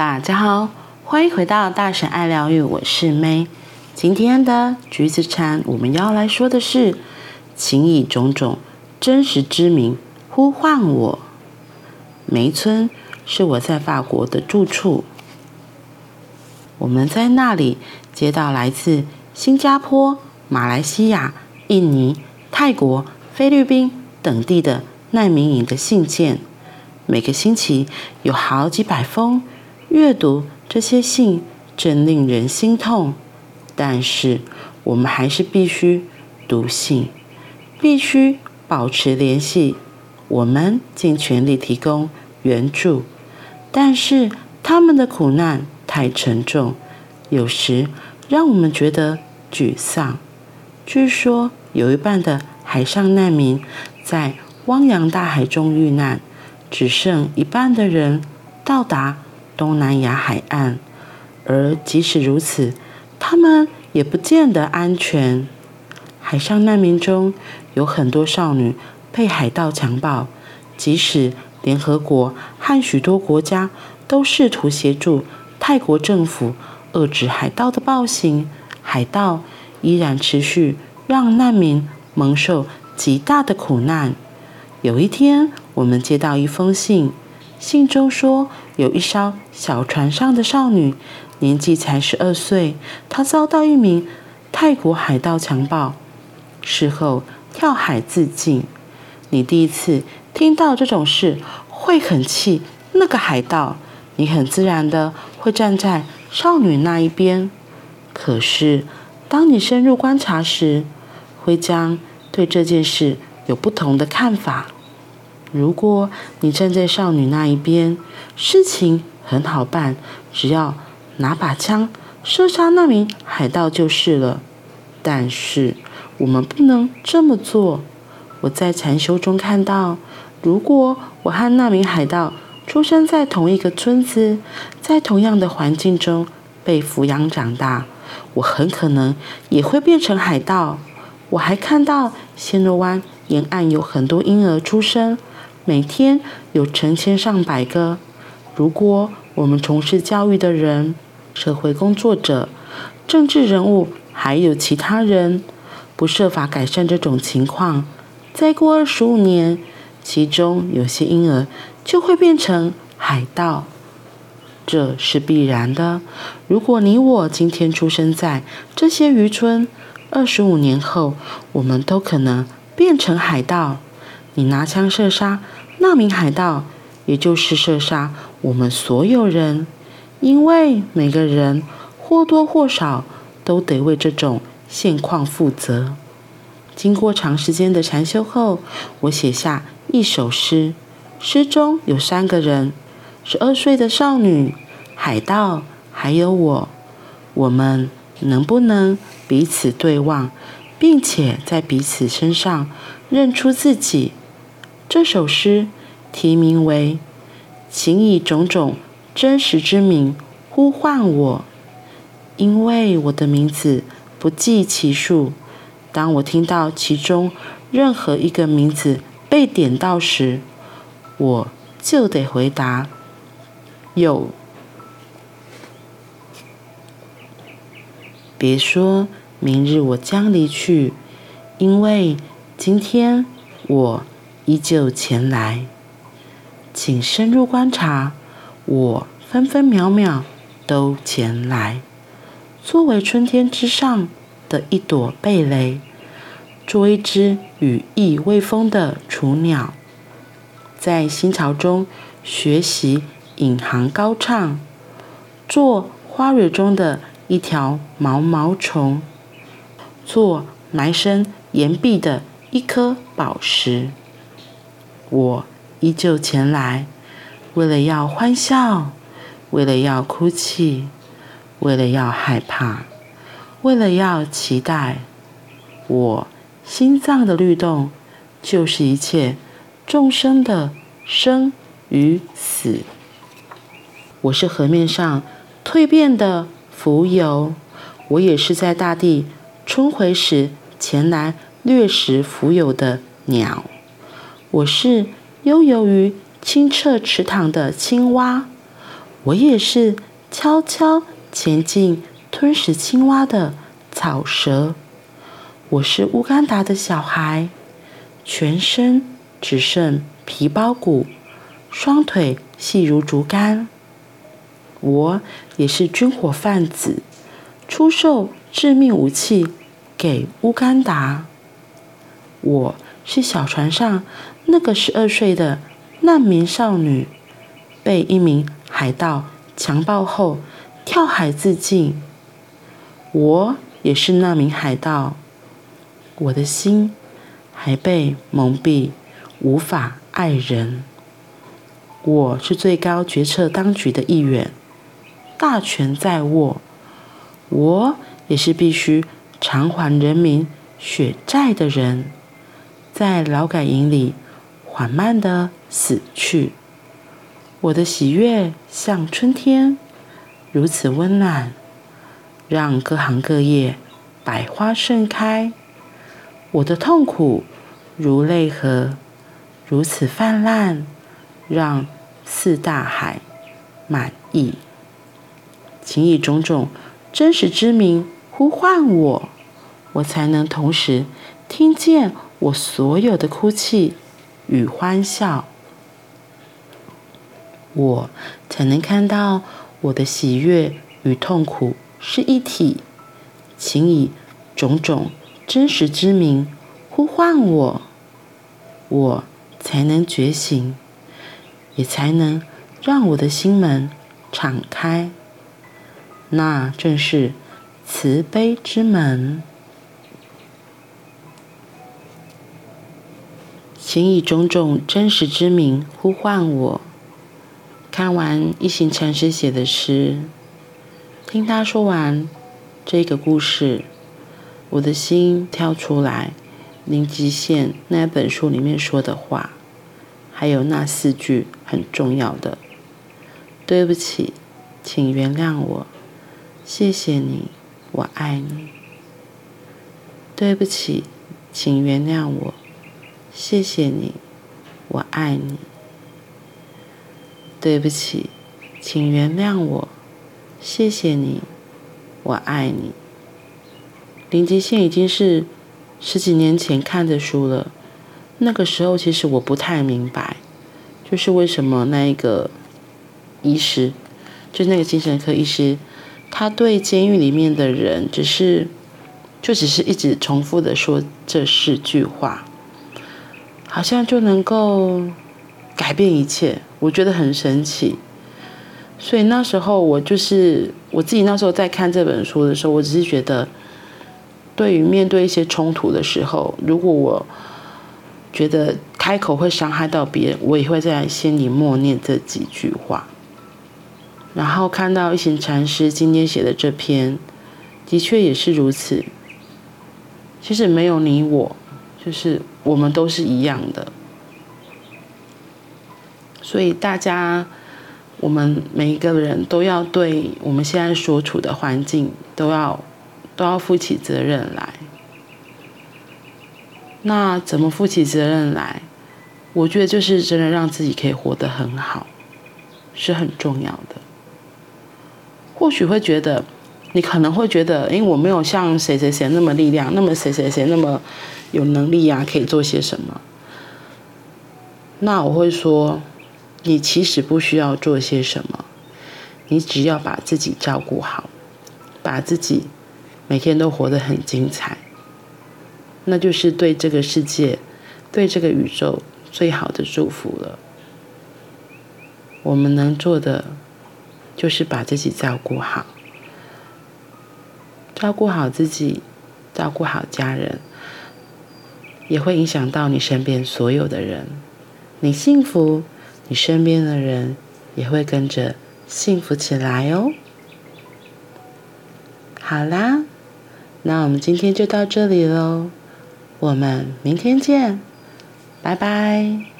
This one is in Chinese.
大家好，欢迎回到大神爱疗愈，我是 May。今天的橘子禅，我们要来说的是，请以种种真实之名呼唤我。梅村是我在法国的住处，我们在那里接到来自新加坡、马来西亚、印尼、泰国、菲律宾等地的难民营的信件，每个星期有好几百封。阅读这些信真令人心痛，但是我们还是必须读信，必须保持联系。我们尽全力提供援助，但是他们的苦难太沉重，有时让我们觉得沮丧。据说有一半的海上难民在汪洋大海中遇难，只剩一半的人到达。东南亚海岸，而即使如此，他们也不见得安全。海上难民中有很多少女被海盗强暴，即使联合国和许多国家都试图协助泰国政府遏制海盗的暴行，海盗依然持续让难民蒙受极大的苦难。有一天，我们接到一封信。信中说，有一艘小船上的少女，年纪才十二岁，她遭到一名泰国海盗强暴，事后跳海自尽。你第一次听到这种事，会很气那个海盗，你很自然的会站在少女那一边。可是，当你深入观察时，会将对这件事有不同的看法。如果你站在少女那一边，事情很好办，只要拿把枪射杀那名海盗就是了。但是我们不能这么做。我在禅修中看到，如果我和那名海盗出生在同一个村子，在同样的环境中被抚养长大，我很可能也会变成海盗。我还看到暹罗湾沿岸有很多婴儿出生。每天有成千上百个。如果我们从事教育的人、社会工作者、政治人物，还有其他人，不设法改善这种情况，再过二十五年，其中有些婴儿就会变成海盗。这是必然的。如果你我今天出生在这些渔村，二十五年后，我们都可能变成海盗。你拿枪射杀那名海盗，也就是射杀我们所有人，因为每个人或多或少都得为这种现况负责。经过长时间的禅修后，我写下一首诗，诗中有三个人：十二岁的少女、海盗，还有我。我们能不能彼此对望，并且在彼此身上认出自己？这首诗题名为“请以种种真实之名呼唤我”，因为我的名字不计其数。当我听到其中任何一个名字被点到时，我就得回答：“有。”别说明日我将离去，因为今天我。依旧前来，请深入观察，我分分秒秒都前来。作为春天之上的一朵蓓蕾，做一只羽翼未丰的雏鸟，在新巢中学习引吭高唱，做花蕊中的一条毛毛虫，做埋身岩壁的一颗宝石。我依旧前来，为了要欢笑，为了要哭泣，为了要害怕，为了要期待。我心脏的律动，就是一切众生的生与死。我是河面上蜕变的蜉蝣，我也是在大地春回时前来掠食蜉蝣的鸟。我是悠游于清澈池塘的青蛙，我也是悄悄前进吞食青蛙的草蛇。我是乌干达的小孩，全身只剩皮包骨，双腿细如竹竿。我也是军火贩子，出售致命武器给乌干达。我是小船上那个十二岁的难民少女，被一名海盗强暴后跳海自尽。我也是那名海盗。我的心还被蒙蔽，无法爱人。我是最高决策当局的一员，大权在握。我也是必须偿还人民血债的人，在劳改营里缓慢地死去。我的喜悦像春天，如此温暖，让各行各业百花盛开。我的痛苦如泪河，如此泛滥，让四大海满溢。请以种种真实之名呼唤我，我才能同时听见我所有的哭泣与欢笑，我才能看到我的喜悦与痛苦是一体。请以种种。真实之名呼唤我，我才能觉醒，也才能让我的心门敞开。那正是慈悲之门。请以种种真实之名呼唤我。看完一行禅师写的诗，听他说完这个故事。我的心跳出来，林极限那本书里面说的话，还有那四句很重要的：对不起，请原谅我，谢谢你，我爱你。对不起，请原谅我，谢谢你，我爱你。对不起，请原谅我，谢谢你，我爱你。林极限已经是十几年前看的书了，那个时候其实我不太明白，就是为什么那一个医师，就那个精神科医师，他对监狱里面的人，只是就只是一直重复的说这四句话，好像就能够改变一切，我觉得很神奇。所以那时候我就是我自己那时候在看这本书的时候，我只是觉得。对于面对一些冲突的时候，如果我觉得开口会伤害到别人，我也会在心里默念这几句话。然后看到一行禅师今天写的这篇，的确也是如此。其实没有你我，就是我们都是一样的。所以大家，我们每一个人都要对我们现在所处的环境都要。都要负起责任来。那怎么负起责任来？我觉得就是真的让自己可以活得很好，是很重要的。或许会觉得，你可能会觉得，因为我没有像谁谁谁那么力量，那么谁谁谁那么有能力啊，可以做些什么。那我会说，你其实不需要做些什么，你只要把自己照顾好，把自己。每天都活得很精彩，那就是对这个世界、对这个宇宙最好的祝福了。我们能做的就是把自己照顾好，照顾好自己，照顾好家人，也会影响到你身边所有的人。你幸福，你身边的人也会跟着幸福起来哦。好啦。那我们今天就到这里喽，我们明天见，拜拜。